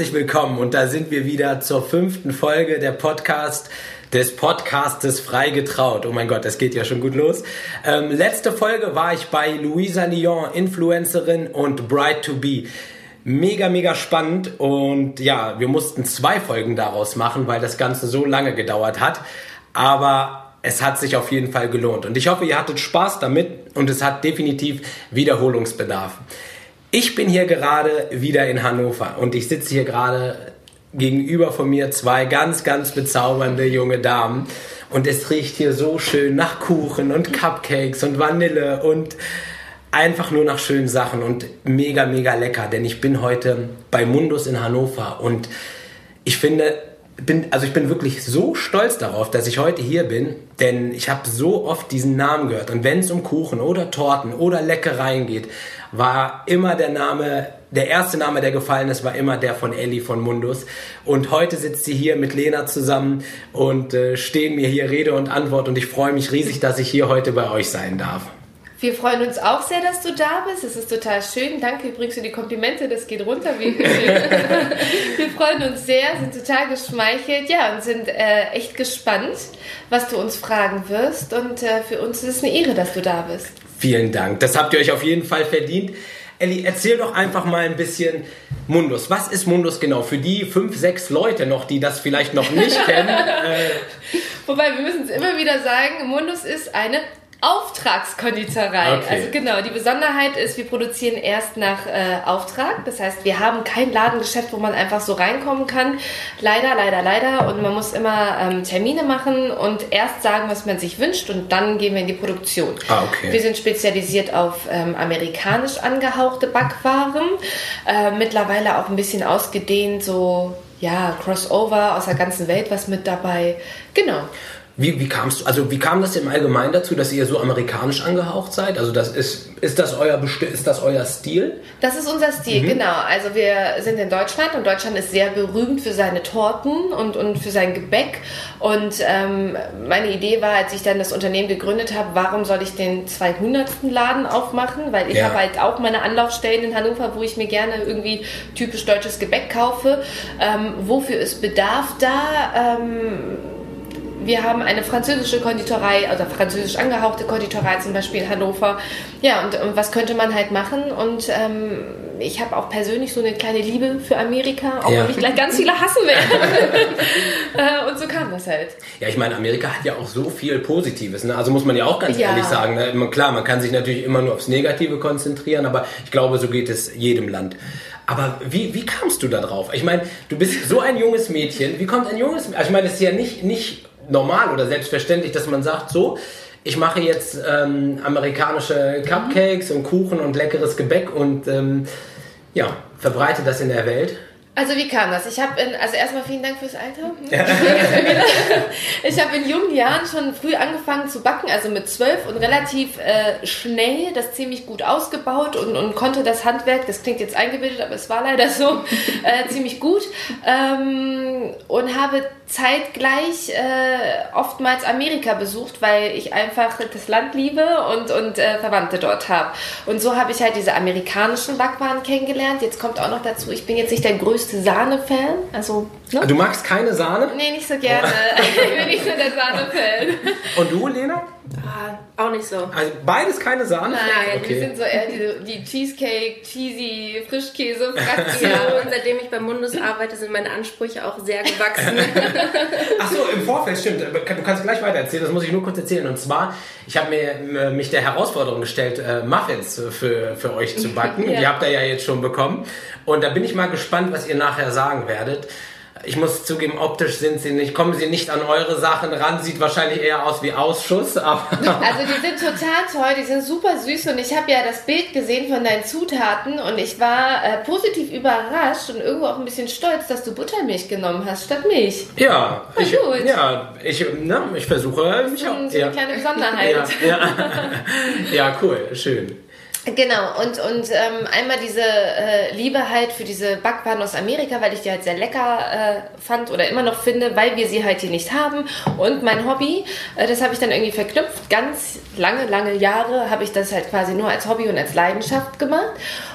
Herzlich willkommen und da sind wir wieder zur fünften Folge der Podcast des Podcastes Frei getraut. Oh mein Gott, das geht ja schon gut los. Ähm, letzte Folge war ich bei Luisa Lyon, Influencerin und Bright to Be. Mega, mega spannend und ja, wir mussten zwei Folgen daraus machen, weil das Ganze so lange gedauert hat. Aber es hat sich auf jeden Fall gelohnt und ich hoffe, ihr hattet Spaß damit und es hat definitiv Wiederholungsbedarf. Ich bin hier gerade wieder in Hannover und ich sitze hier gerade gegenüber von mir zwei ganz, ganz bezaubernde junge Damen. Und es riecht hier so schön nach Kuchen und Cupcakes und Vanille und einfach nur nach schönen Sachen und mega, mega lecker. Denn ich bin heute bei Mundus in Hannover und ich finde, bin, also ich bin wirklich so stolz darauf, dass ich heute hier bin, denn ich habe so oft diesen Namen gehört. Und wenn es um Kuchen oder Torten oder Leckereien geht, war immer der Name, der erste Name, der gefallen ist, war immer der von Ellie von Mundus. Und heute sitzt sie hier mit Lena zusammen und äh, stehen mir hier Rede und Antwort. Und ich freue mich riesig, dass ich hier heute bei euch sein darf. Wir freuen uns auch sehr, dass du da bist. Es ist total schön. Danke übrigens für die Komplimente. Das geht runter. Wie wir freuen uns sehr, sind total geschmeichelt, ja, und sind äh, echt gespannt, was du uns fragen wirst. Und äh, für uns ist es eine Ehre, dass du da bist. Vielen Dank. Das habt ihr euch auf jeden Fall verdient. Elli, erzähl doch einfach mal ein bisschen Mundus. Was ist Mundus genau? Für die fünf, sechs Leute noch, die das vielleicht noch nicht kennen. Äh Wobei wir müssen es immer wieder sagen, Mundus ist eine Auftragskonditorei. Okay. Also genau, die Besonderheit ist, wir produzieren erst nach äh, Auftrag. Das heißt, wir haben kein Ladengeschäft, wo man einfach so reinkommen kann. Leider, leider, leider. Und man muss immer ähm, Termine machen und erst sagen, was man sich wünscht und dann gehen wir in die Produktion. Ah, okay. Wir sind spezialisiert auf ähm, amerikanisch angehauchte Backwaren. Äh, mittlerweile auch ein bisschen ausgedehnt, so ja, Crossover aus der ganzen Welt was mit dabei. Genau. Wie, wie kamst du, also wie kam das im Allgemeinen dazu, dass ihr so amerikanisch angehaucht seid? Also das ist, ist das euer ist das euer Stil? Das ist unser Stil, mhm. genau. Also wir sind in Deutschland und Deutschland ist sehr berühmt für seine Torten und, und für sein Gebäck. Und ähm, meine Idee war, als ich dann das Unternehmen gegründet habe, warum soll ich den 200. Laden aufmachen? Weil ich ja. habe halt auch meine Anlaufstellen in Hannover, wo ich mir gerne irgendwie typisch deutsches Gebäck kaufe. Ähm, wofür ist Bedarf da? Ähm, wir haben eine französische Konditorei, also französisch angehauchte Konditorei zum Beispiel in Hannover. Ja, und, und was könnte man halt machen? Und ähm, ich habe auch persönlich so eine kleine Liebe für Amerika, auch ja. wenn mich gleich ganz viele hassen werden. Äh, und so kam das halt. Ja, ich meine, Amerika hat ja auch so viel Positives. Ne? Also muss man ja auch ganz ja. ehrlich sagen. Ne? Klar, man kann sich natürlich immer nur aufs Negative konzentrieren, aber ich glaube, so geht es jedem Land. Aber wie, wie kamst du da drauf? Ich meine, du bist so ein junges Mädchen. Wie kommt ein junges Mädchen? Also ich meine, es ist ja nicht, nicht normal oder selbstverständlich, dass man sagt, so, ich mache jetzt ähm, amerikanische Cupcakes und Kuchen und leckeres Gebäck und ähm, ja, verbreite das in der Welt. Also wie kam das? Ich habe also erstmal vielen Dank fürs Alter. Ja. ich habe in jungen Jahren schon früh angefangen zu backen, also mit zwölf und relativ äh, schnell das ziemlich gut ausgebaut und, und konnte das Handwerk, das klingt jetzt eingebildet, aber es war leider so, äh, ziemlich gut ähm, und habe zeitgleich äh, oftmals Amerika besucht, weil ich einfach das Land liebe und, und äh, Verwandte dort habe. Und so habe ich halt diese amerikanischen Backwaren kennengelernt. Jetzt kommt auch noch dazu, ich bin jetzt nicht der größte Sahne-Fan. Also, ne? Du magst keine Sahne? Nee, nicht so gerne. ich bin nicht so der Sahne-Fan. Und du, Lena? Ah, auch nicht so. Also beides keine Sahne? Nein, okay. wir sind so eher die, die Cheesecake, cheesy, Frischkäse, Fraktion. ja, und seitdem ich bei Mundus arbeite, sind meine Ansprüche auch sehr gewachsen. Ach so, im Vorfeld, stimmt. Du kannst gleich weiter erzählen, das muss ich nur kurz erzählen. Und zwar, ich habe mir äh, mich der Herausforderung gestellt, äh, Muffins für, für euch zu backen. ja. Die habt ihr ja jetzt schon bekommen. Und da bin ich mal gespannt, was ihr nachher sagen werdet ich muss zugeben, optisch sind sie nicht, kommen sie nicht an eure Sachen ran, sieht wahrscheinlich eher aus wie Ausschuss, aber. Also die sind total toll, die sind super süß und ich habe ja das Bild gesehen von deinen Zutaten und ich war äh, positiv überrascht und irgendwo auch ein bisschen stolz, dass du Buttermilch genommen hast statt Milch. Ja, Voll ich, gut. ja, ich, ne, ich versuche mich auch. So eine ja. kleine Besonderheit. Ja, ja. ja, cool, schön. Genau, und, und ähm, einmal diese äh, Liebe halt für diese Backwaren aus Amerika, weil ich die halt sehr lecker äh, fand oder immer noch finde, weil wir sie halt hier nicht haben. Und mein Hobby, äh, das habe ich dann irgendwie verknüpft. Ganz lange, lange Jahre habe ich das halt quasi nur als Hobby und als Leidenschaft gemacht.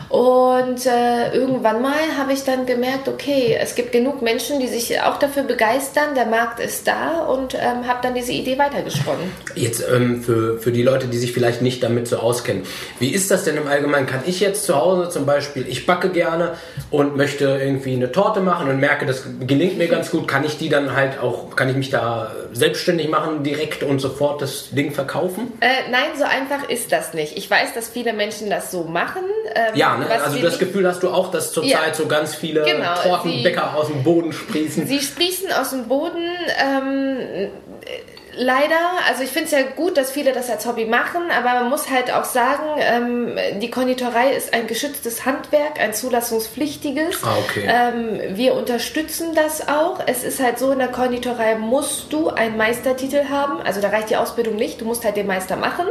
Und äh, irgendwann mal habe ich dann gemerkt, okay, es gibt genug Menschen, die sich auch dafür begeistern, der Markt ist da und ähm, habe dann diese Idee weitergesponnen. Jetzt ähm, für, für die Leute, die sich vielleicht nicht damit so auskennen, wie ist das denn im Allgemeinen? Kann ich jetzt zu Hause zum Beispiel, ich backe gerne und möchte irgendwie eine Torte machen und merke, das gelingt mir ganz gut, kann ich die dann halt auch, kann ich mich da selbstständig machen direkt und sofort das Ding verkaufen? Äh, nein, so einfach ist das nicht. Ich weiß, dass viele Menschen das so machen. Ähm, ja, ne? also das Gefühl hast du auch, dass zurzeit ja. so ganz viele genau, Tortenbäcker sie, aus dem Boden sprießen. Sie sprießen aus dem Boden. Ähm, leider, also ich finde es ja gut, dass viele das als Hobby machen, aber man muss halt auch sagen, ähm, die Konditorei ist ein geschütztes Handwerk, ein zulassungspflichtiges. Ah, okay. Ähm, wir unterstützen das auch. Es ist halt so, in der Konditorei musst du einen Meistertitel haben, also da reicht die Ausbildung nicht, du musst halt den Meister machen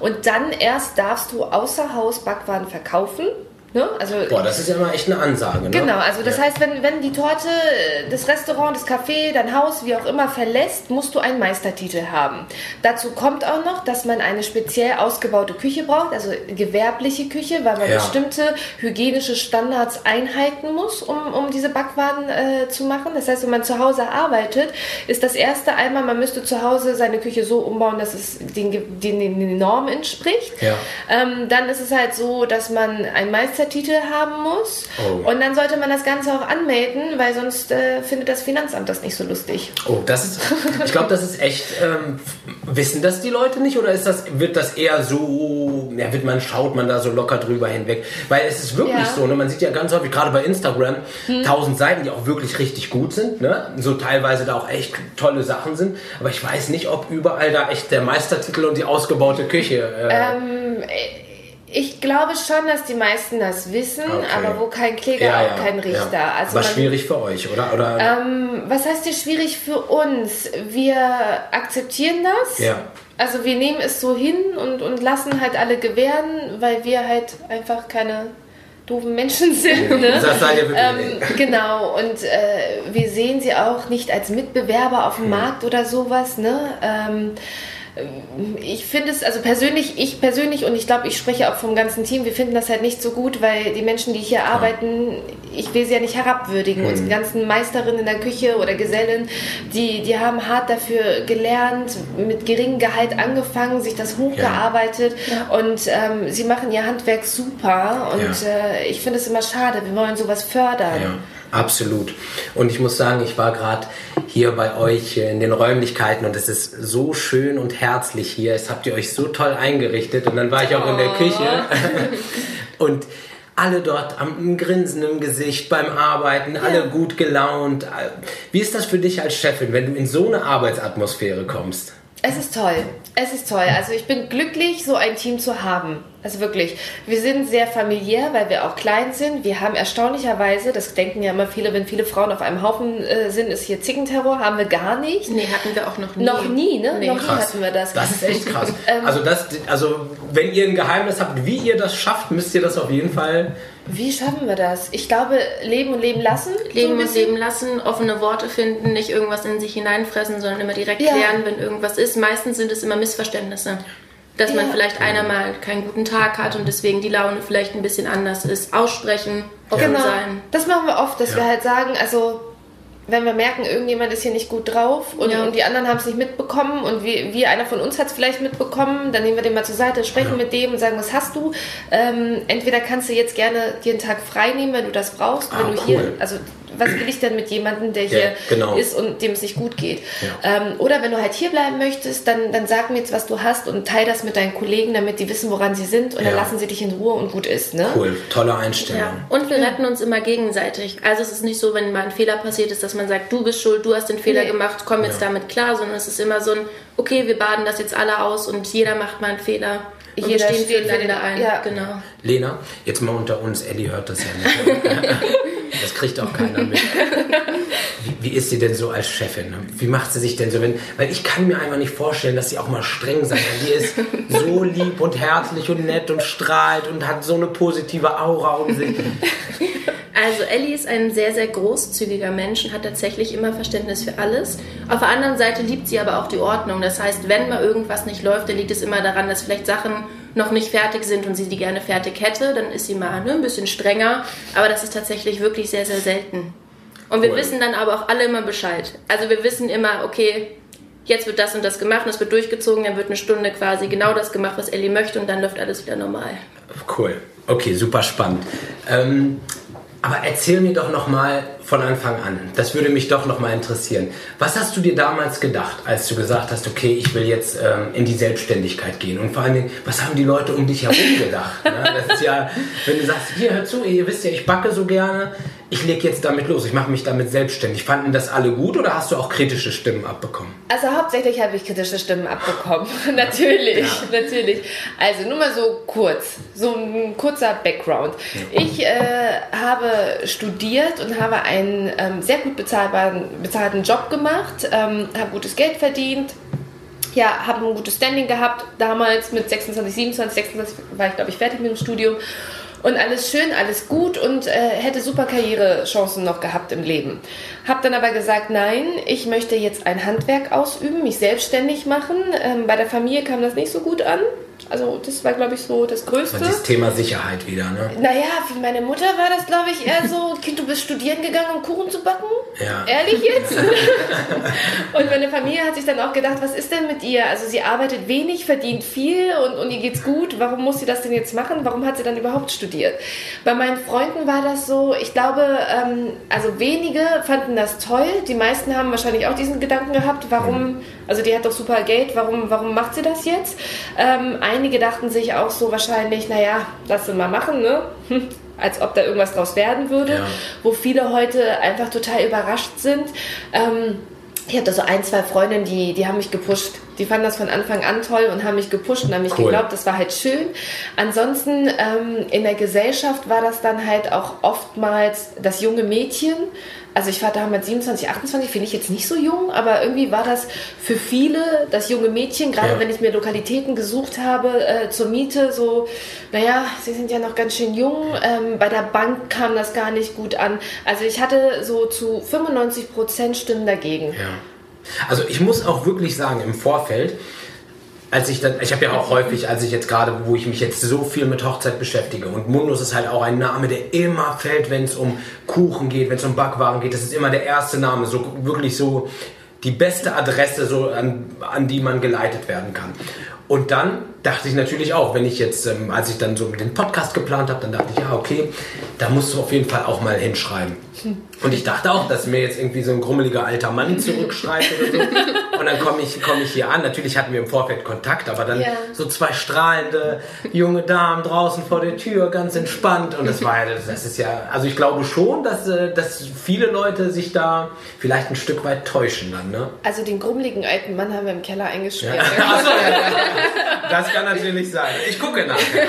und dann erst darfst du außer Haus Backwaren verkaufen. Ne? Also, Boah, das ist ja immer echt eine Ansage. Ne? Genau, also das ja. heißt, wenn, wenn die Torte das Restaurant, das Café, dein Haus, wie auch immer verlässt, musst du einen Meistertitel haben. Dazu kommt auch noch, dass man eine speziell ausgebaute Küche braucht, also gewerbliche Küche, weil man ja. bestimmte hygienische Standards einhalten muss, um, um diese Backwaren äh, zu machen. Das heißt, wenn man zu Hause arbeitet, ist das erste einmal, man müsste zu Hause seine Küche so umbauen, dass es den, den, den Normen entspricht. Ja. Ähm, dann ist es halt so, dass man einen Meistertitel Titel haben muss. Oh. Und dann sollte man das Ganze auch anmelden, weil sonst äh, findet das Finanzamt das nicht so lustig. Oh, das ist, ich glaube, das ist echt, ähm, wissen das die Leute nicht oder ist das, wird das eher so, ja, wird man, schaut man da so locker drüber hinweg? Weil es ist wirklich ja. so, ne? man sieht ja ganz häufig, gerade bei Instagram, hm. tausend Seiten, die auch wirklich richtig gut sind, ne? so teilweise da auch echt tolle Sachen sind, aber ich weiß nicht, ob überall da echt der Meistertitel und die ausgebaute Küche. Äh, ähm, ich glaube schon, dass die meisten das wissen, okay. aber wo kein Kläger, ja, auch kein Richter. Ja. Also aber schwierig für euch, oder? oder? Ähm, was heißt hier schwierig für uns? Wir akzeptieren das. Ja. Also wir nehmen es so hin und, und lassen halt alle gewähren, weil wir halt einfach keine doofen Menschen sind. Ne? Das seid ihr ähm, genau, und äh, wir sehen sie auch nicht als Mitbewerber auf dem hm. Markt oder sowas. Ne? Ähm, ich finde es, also persönlich, ich persönlich und ich glaube, ich spreche auch vom ganzen Team, wir finden das halt nicht so gut, weil die Menschen, die hier arbeiten, ich will sie ja nicht herabwürdigen. Mhm. Unsere ganzen Meisterinnen in der Küche oder Gesellen, die, die haben hart dafür gelernt, mit geringem Gehalt angefangen, sich das hochgearbeitet ja. und ähm, sie machen ihr Handwerk super und ja. äh, ich finde es immer schade, wir wollen sowas fördern. Ja. Absolut. Und ich muss sagen, ich war gerade hier bei euch in den Räumlichkeiten und es ist so schön und herzlich hier. Es habt ihr euch so toll eingerichtet und dann war ich auch in der oh. Küche und alle dort am Grinsen im Gesicht beim Arbeiten, alle ja. gut gelaunt. Wie ist das für dich als Chefin, wenn du in so eine Arbeitsatmosphäre kommst? Es ist toll. Es ist toll. Also ich bin glücklich, so ein Team zu haben. Also wirklich, wir sind sehr familiär, weil wir auch klein sind. Wir haben erstaunlicherweise, das denken ja immer viele, wenn viele Frauen auf einem Haufen äh, sind, ist hier Zickenterror, haben wir gar nicht. Nee, hatten wir auch noch nie. Noch nie, ne? Nee. Noch krass. nie hatten wir das. Das ist echt krass. Ähm, also, das, also, wenn ihr ein Geheimnis habt, wie ihr das schafft, müsst ihr das auf jeden Fall wie schaffen wir das? Ich glaube, leben und leben lassen. Leben so und leben lassen, offene Worte finden, nicht irgendwas in sich hineinfressen, sondern immer direkt ja. klären, wenn irgendwas ist. Meistens sind es immer Missverständnisse. Dass ja. man vielleicht einer mal keinen guten Tag hat und deswegen die Laune vielleicht ein bisschen anders ist. Aussprechen, offen genau. sein. Das machen wir oft, dass ja. wir halt sagen, also wenn wir merken, irgendjemand ist hier nicht gut drauf und, ja. und die anderen haben es nicht mitbekommen und wie, wie einer von uns hat es vielleicht mitbekommen, dann nehmen wir den mal zur Seite, sprechen ja. mit dem und sagen, was hast du? Ähm, entweder kannst du jetzt gerne dir einen Tag frei nehmen, wenn du das brauchst, ah, wenn du cool. hier, also was will ich denn mit jemandem, der hier ja, genau. ist und dem es nicht gut geht? Ja. Ähm, oder wenn du halt hier bleiben möchtest, dann, dann sag mir jetzt, was du hast und teile das mit deinen Kollegen, damit die wissen, woran sie sind und ja. dann lassen sie dich in Ruhe und gut ist. Ne? Cool, tolle Einstellung. Und wir retten uns immer gegenseitig. Also es ist nicht so, wenn mal ein Fehler passiert ist, dass man sagt, du bist schuld, du hast den Fehler nee. gemacht, komm jetzt damit klar, sondern es ist immer so ein, okay, wir baden das jetzt alle aus und jeder macht mal einen Fehler. Und jeder wir stehen füreinander ein. Ja. Genau. Lena, jetzt mal unter uns, Ellie hört das ja nicht. Das kriegt auch keiner mit. Wie, wie ist sie denn so als Chefin? Wie macht sie sich denn so, wenn, weil ich kann mir einfach nicht vorstellen, dass sie auch mal streng sein kann. Die ist so lieb und herzlich und nett und strahlt und hat so eine positive Aura um sich. Also Ellie ist ein sehr, sehr großzügiger Mensch und hat tatsächlich immer Verständnis für alles. Auf der anderen Seite liebt sie aber auch die Ordnung. Das heißt, wenn mal irgendwas nicht läuft, dann liegt es immer daran, dass vielleicht Sachen noch nicht fertig sind und sie die gerne fertig hätte. Dann ist sie mal ne, ein bisschen strenger. Aber das ist tatsächlich wirklich sehr, sehr selten. Und wir cool. wissen dann aber auch alle immer Bescheid. Also wir wissen immer, okay, jetzt wird das und das gemacht und es wird durchgezogen, dann wird eine Stunde quasi genau das gemacht, was Ellie möchte und dann läuft alles wieder normal. Cool. Okay, super spannend. Ähm, aber erzähl mir doch noch mal von Anfang an. Das würde mich doch noch mal interessieren. Was hast du dir damals gedacht, als du gesagt hast, okay, ich will jetzt ähm, in die Selbstständigkeit gehen? Und vor allen Dingen, was haben die Leute um dich herum gedacht? ne? Das ist ja, wenn du sagst, hier hör zu, ihr wisst ja, ich backe so gerne ich lege jetzt damit los, ich mache mich damit selbstständig. Fanden das alle gut oder hast du auch kritische Stimmen abbekommen? Also hauptsächlich habe ich kritische Stimmen abbekommen. natürlich, ja. natürlich. Also nur mal so kurz, so ein kurzer Background. Ja. Ich äh, habe studiert und habe einen ähm, sehr gut bezahlbaren, bezahlten Job gemacht, ähm, habe gutes Geld verdient, ja, habe ein gutes Standing gehabt. Damals mit 26, 27, 26 war ich, glaube ich, fertig mit dem Studium und alles schön, alles gut und äh, hätte super Karrierechancen noch gehabt im Leben. Hab dann aber gesagt, nein, ich möchte jetzt ein Handwerk ausüben, mich selbstständig machen. Ähm, bei der Familie kam das nicht so gut an. Also das war, glaube ich, so das Größte. Das Thema Sicherheit wieder, ne? Naja, für meine Mutter war das, glaube ich, eher so, Kind, du bist studieren gegangen, um Kuchen zu backen? Ja. Ehrlich jetzt? und meine Familie hat sich dann auch gedacht, was ist denn mit ihr? Also sie arbeitet wenig, verdient viel und, und ihr geht's gut. Warum muss sie das denn jetzt machen? Warum hat sie dann überhaupt studiert? Bei meinen Freunden war das so, ich glaube, ähm, also wenige fanden das toll. Die meisten haben wahrscheinlich auch diesen Gedanken gehabt, warum, also die hat doch super Geld, warum, warum macht sie das jetzt? Ähm, einige dachten sich auch so wahrscheinlich, naja, lass sie mal machen, ne? Als ob da irgendwas draus werden würde. Ja. Wo viele heute einfach total überrascht sind. Ähm, ich hatte so ein, zwei Freundinnen, die, die haben mich gepusht. Die fanden das von Anfang an toll und haben mich gepusht und haben mich cool. geglaubt, das war halt schön. Ansonsten ähm, in der Gesellschaft war das dann halt auch oftmals das junge Mädchen, also ich war damals 27, 28, finde ich jetzt nicht so jung, aber irgendwie war das für viele, das junge Mädchen, gerade ja. wenn ich mir Lokalitäten gesucht habe äh, zur Miete, so, naja, sie sind ja noch ganz schön jung, ähm, bei der Bank kam das gar nicht gut an. Also ich hatte so zu 95 Prozent Stimmen dagegen. Ja. Also ich muss auch wirklich sagen, im Vorfeld, als ich dann, ich habe ja auch häufig, als ich jetzt gerade, wo ich mich jetzt so viel mit Hochzeit beschäftige und Mundus ist halt auch ein Name, der immer fällt, wenn es um Kuchen geht, wenn es um Backwaren geht. Das ist immer der erste Name, so wirklich so die beste Adresse, so an, an die man geleitet werden kann. Und dann dachte ich natürlich auch, wenn ich jetzt, ähm, als ich dann so den Podcast geplant habe, dann dachte ich, ja, okay, da musst du auf jeden Fall auch mal hinschreiben. Und ich dachte auch, dass mir jetzt irgendwie so ein grummeliger alter Mann zurückschreibt oder so. Und dann komme ich, komm ich hier an. Natürlich hatten wir im Vorfeld Kontakt, aber dann ja. so zwei strahlende junge Damen draußen vor der Tür, ganz entspannt. Und das war ja, das ist ja, also ich glaube schon, dass, äh, dass viele Leute sich da vielleicht ein Stück weit täuschen dann, ne? Also den grummeligen alten Mann haben wir im Keller eingesperrt. Ja. Achso, ja, das kann natürlich sein. Ich gucke nachher.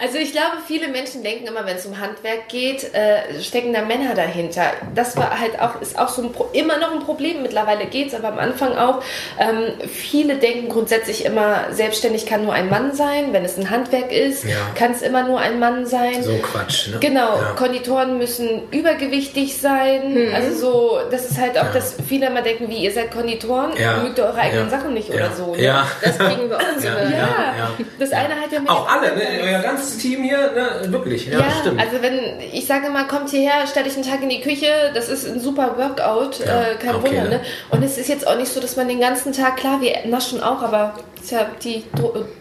Also ich glaube, viele Menschen denken immer, wenn es um Handwerk geht, äh, stecken da Männer dahinter. Das war halt auch, ist auch so ein Pro immer noch ein Problem. Mittlerweile geht es, aber am Anfang auch. Ähm, viele denken grundsätzlich immer, selbstständig kann nur ein Mann sein. Wenn es ein Handwerk ist, ja. kann es immer nur ein Mann sein. So Quatsch, ne? Genau. Ja. Konditoren müssen übergewichtig sein. Mhm. Also so, das ist halt auch, ja. dass viele immer denken, wie ihr seid Konditoren, ja. mögt ihr eure eigenen Sachen nicht oder so. Ne? Ja. Das kriegen wir unsere. Ja. Das eine hat ja mit Auch alle, ne? Euer ganzes Team hier, ne? Wirklich. Ja, stimmt. Also wenn, ich sage mal, kommt hierher, stelle ich einen Tag in die Küche, das ist ein super Workout, äh, kein okay, Wunder, ne? Und es ist jetzt auch nicht so, dass man den ganzen Tag, klar, wir naschen auch, aber ja die,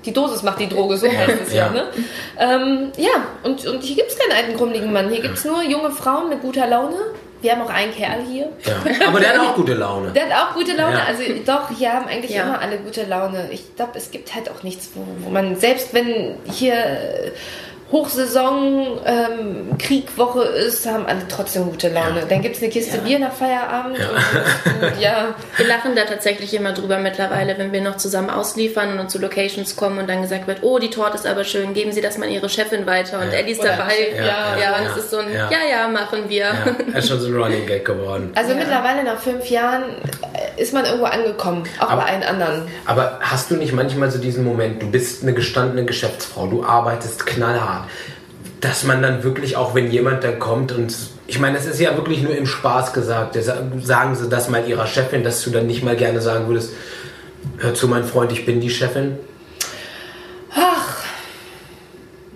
die Dosis macht die Droge, so heißt es ja. ne? Ähm, ja, und, und hier gibt es keinen alten, krummeligen Mann. Hier gibt es nur junge Frauen mit guter Laune, wir haben auch einen Kerl hier. Ja. Aber der hat auch gute Laune. Der hat auch gute Laune. Ja. Also doch, hier haben eigentlich ja. immer alle gute Laune. Ich glaube, es gibt halt auch nichts, wo, wo man, selbst wenn hier Hochsaison, ähm, Kriegwoche ist, haben alle trotzdem gute Laune. Ja. Dann gibt es eine Kiste ja. Bier nach Feierabend. Ja. Und, ja. Wir lachen da tatsächlich immer drüber mittlerweile, wenn wir noch zusammen ausliefern und zu Locations kommen und dann gesagt wird, oh, die Torte ist aber schön, geben Sie das mal Ihre Chefin weiter und Ellie ist dabei. Ja, ja, und es ist so ein, ja, ja, machen wir. Ja. ist schon so ein Running Gag geworden. Also mittlerweile nach fünf Jahren ist man irgendwo angekommen, auch aber, bei allen anderen. Aber hast du nicht manchmal so diesen Moment, du bist eine gestandene Geschäftsfrau, du arbeitest knallhart, dass man dann wirklich auch, wenn jemand dann kommt und ich meine, es ist ja wirklich nur im Spaß gesagt, sagen sie das mal ihrer Chefin, dass du dann nicht mal gerne sagen würdest, hör zu, mein Freund, ich bin die Chefin? Ach,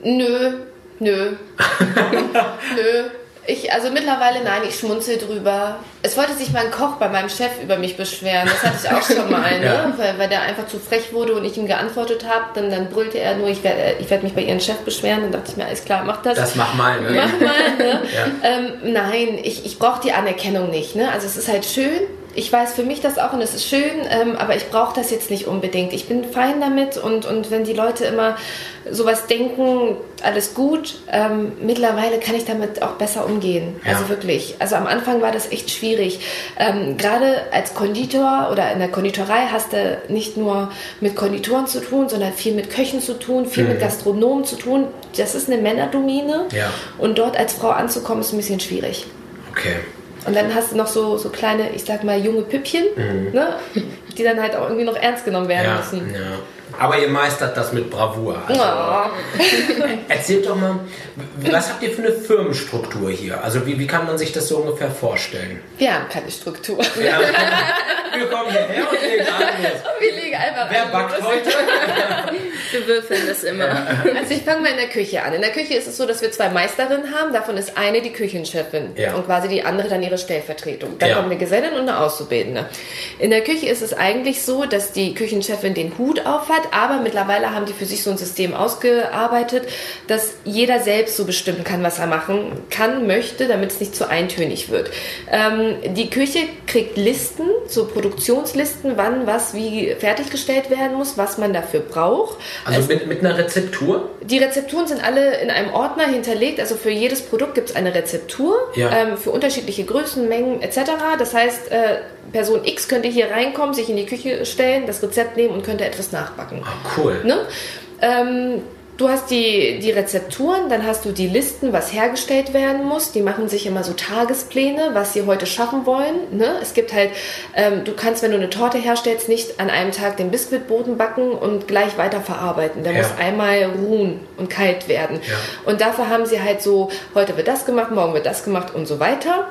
nö, nö, nö. Ich, also mittlerweile nein, ich schmunzel drüber. Es wollte sich mein Koch bei meinem Chef über mich beschweren. Das hatte ich auch schon mal, ne? ja. weil, weil der einfach zu frech wurde und ich ihm geantwortet habe. Dann, dann brüllte er nur, ich werde ich werd mich bei ihrem Chef beschweren. Dann dachte ich mir, alles klar, mach das. Das mach mal, ne? Mach mal, ne? ja. ähm, nein, ich, ich brauche die Anerkennung nicht. Ne? Also es ist halt schön, ich weiß für mich das auch und es ist schön, ähm, aber ich brauche das jetzt nicht unbedingt. Ich bin fein damit und, und wenn die Leute immer sowas denken, alles gut, ähm, mittlerweile kann ich damit auch besser umgehen. Ja. Also wirklich. Also am Anfang war das echt schwierig. Ähm, Gerade als Konditor oder in der Konditorei hast du nicht nur mit Konditoren zu tun, sondern viel mit Köchen zu tun, viel mhm. mit Gastronomen zu tun. Das ist eine Männerdomine ja. und dort als Frau anzukommen ist ein bisschen schwierig. Okay. Und dann hast du noch so, so kleine, ich sag mal, junge Püppchen, mhm. ne? die dann halt auch irgendwie noch ernst genommen werden ja, müssen. Ja. Aber ihr meistert das mit Bravour. Also, oh. Erzählt doch mal, was habt ihr für eine Firmenstruktur hier? Also wie, wie kann man sich das so ungefähr vorstellen? Wir haben keine Struktur. Ja, wir kommen hierher und legen alles. Wir legen einfach Wer backt heute? Wir würfeln das immer. Also ich fange mal in der Küche an. In der Küche ist es so, dass wir zwei Meisterinnen haben. Davon ist eine die Küchenchefin ja. und quasi die andere dann ihre Stellvertretung. Dann ja. kommt eine Gesellin und eine Auszubildende. In der Küche ist es eigentlich so, dass die Küchenchefin den Hut auf hat, aber mittlerweile haben die für sich so ein System ausgearbeitet, dass jeder selbst so bestimmen kann, was er machen kann, möchte, damit es nicht zu eintönig wird. Ähm, die Küche kriegt Listen, so Produktionslisten, wann was wie fertiggestellt werden muss, was man dafür braucht. Also mit, mit einer Rezeptur? Die Rezepturen sind alle in einem Ordner hinterlegt. Also für jedes Produkt gibt es eine Rezeptur ja. ähm, für unterschiedliche Größen, Mengen etc. Das heißt, äh, Person X könnte hier reinkommen, sich in die Küche stellen, das Rezept nehmen und könnte etwas nachbacken. Ah, cool. Ne? Ähm, Du hast die, die Rezepturen, dann hast du die Listen, was hergestellt werden muss. Die machen sich immer so Tagespläne, was sie heute schaffen wollen. Ne? Es gibt halt, ähm, du kannst, wenn du eine Torte herstellst, nicht an einem Tag den Biskuitboden backen und gleich weiter verarbeiten. Der ja. muss einmal ruhen und kalt werden. Ja. Und dafür haben sie halt so, heute wird das gemacht, morgen wird das gemacht und so weiter.